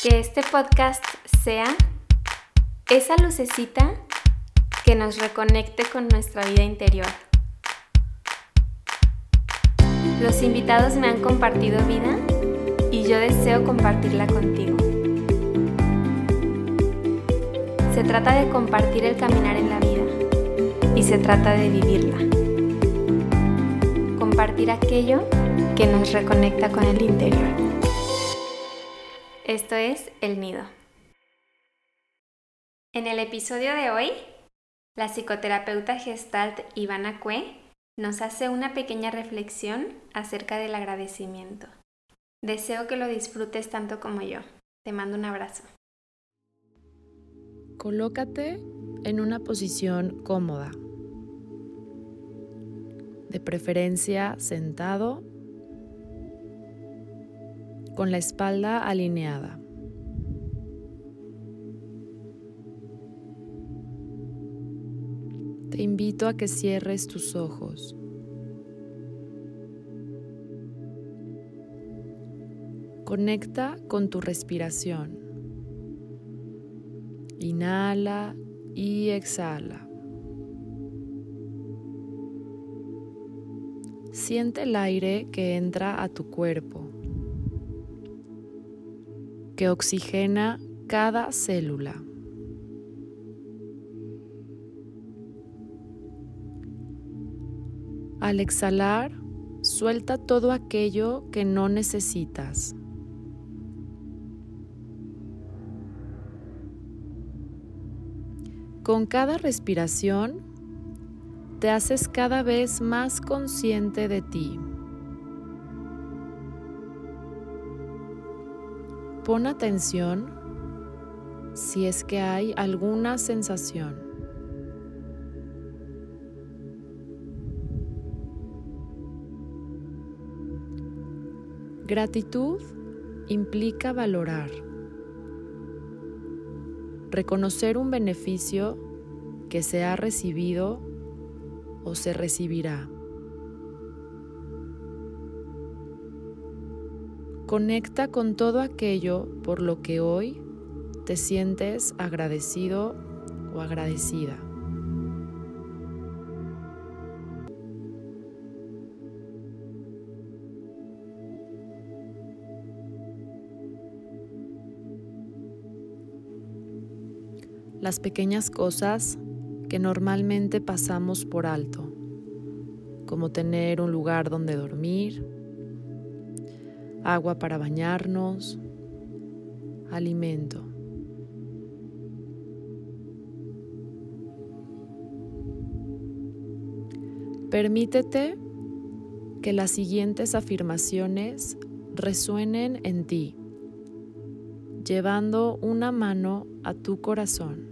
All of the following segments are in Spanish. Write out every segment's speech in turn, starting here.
Que este podcast sea esa lucecita que nos reconecte con nuestra vida interior. Los invitados me han compartido vida y yo deseo compartirla contigo. Se trata de compartir el caminar en la vida y se trata de vivirla. Compartir aquello que nos reconecta con el interior. Esto es El Nido. En el episodio de hoy, la psicoterapeuta gestalt Ivana Cue nos hace una pequeña reflexión acerca del agradecimiento. Deseo que lo disfrutes tanto como yo. Te mando un abrazo. Colócate en una posición cómoda, de preferencia sentado con la espalda alineada. Te invito a que cierres tus ojos. Conecta con tu respiración. Inhala y exhala. Siente el aire que entra a tu cuerpo que oxigena cada célula. Al exhalar, suelta todo aquello que no necesitas. Con cada respiración, te haces cada vez más consciente de ti. Pon atención si es que hay alguna sensación. Gratitud implica valorar, reconocer un beneficio que se ha recibido o se recibirá. Conecta con todo aquello por lo que hoy te sientes agradecido o agradecida. Las pequeñas cosas que normalmente pasamos por alto, como tener un lugar donde dormir, agua para bañarnos, alimento. Permítete que las siguientes afirmaciones resuenen en ti, llevando una mano a tu corazón.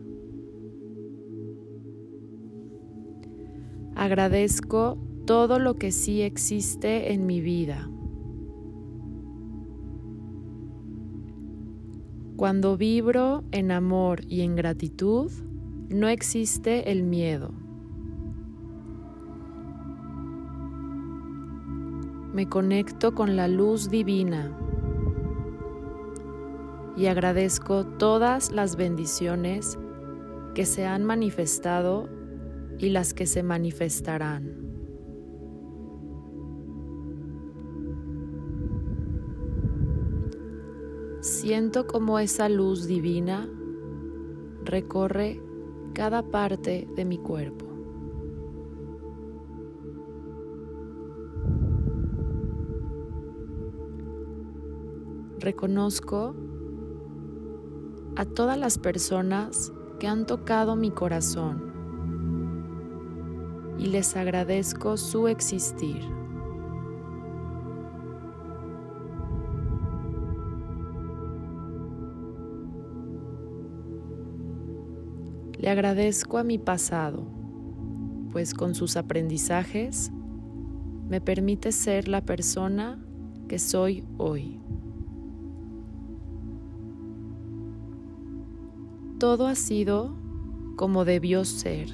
Agradezco todo lo que sí existe en mi vida. Cuando vibro en amor y en gratitud, no existe el miedo. Me conecto con la luz divina y agradezco todas las bendiciones que se han manifestado y las que se manifestarán. Siento como esa luz divina recorre cada parte de mi cuerpo. Reconozco a todas las personas que han tocado mi corazón y les agradezco su existir. Le agradezco a mi pasado, pues con sus aprendizajes me permite ser la persona que soy hoy. Todo ha sido como debió ser.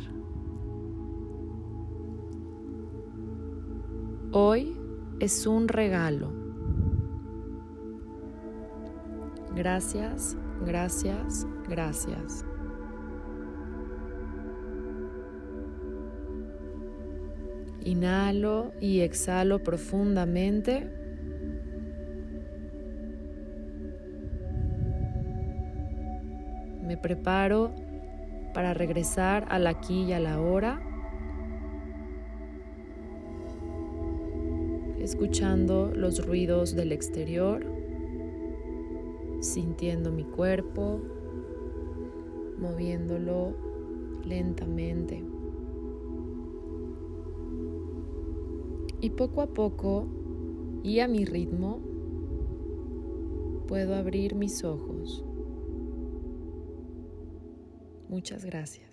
Hoy es un regalo. Gracias, gracias, gracias. Inhalo y exhalo profundamente. Me preparo para regresar al aquí y a la hora, escuchando los ruidos del exterior, sintiendo mi cuerpo, moviéndolo lentamente. Y poco a poco y a mi ritmo puedo abrir mis ojos. Muchas gracias.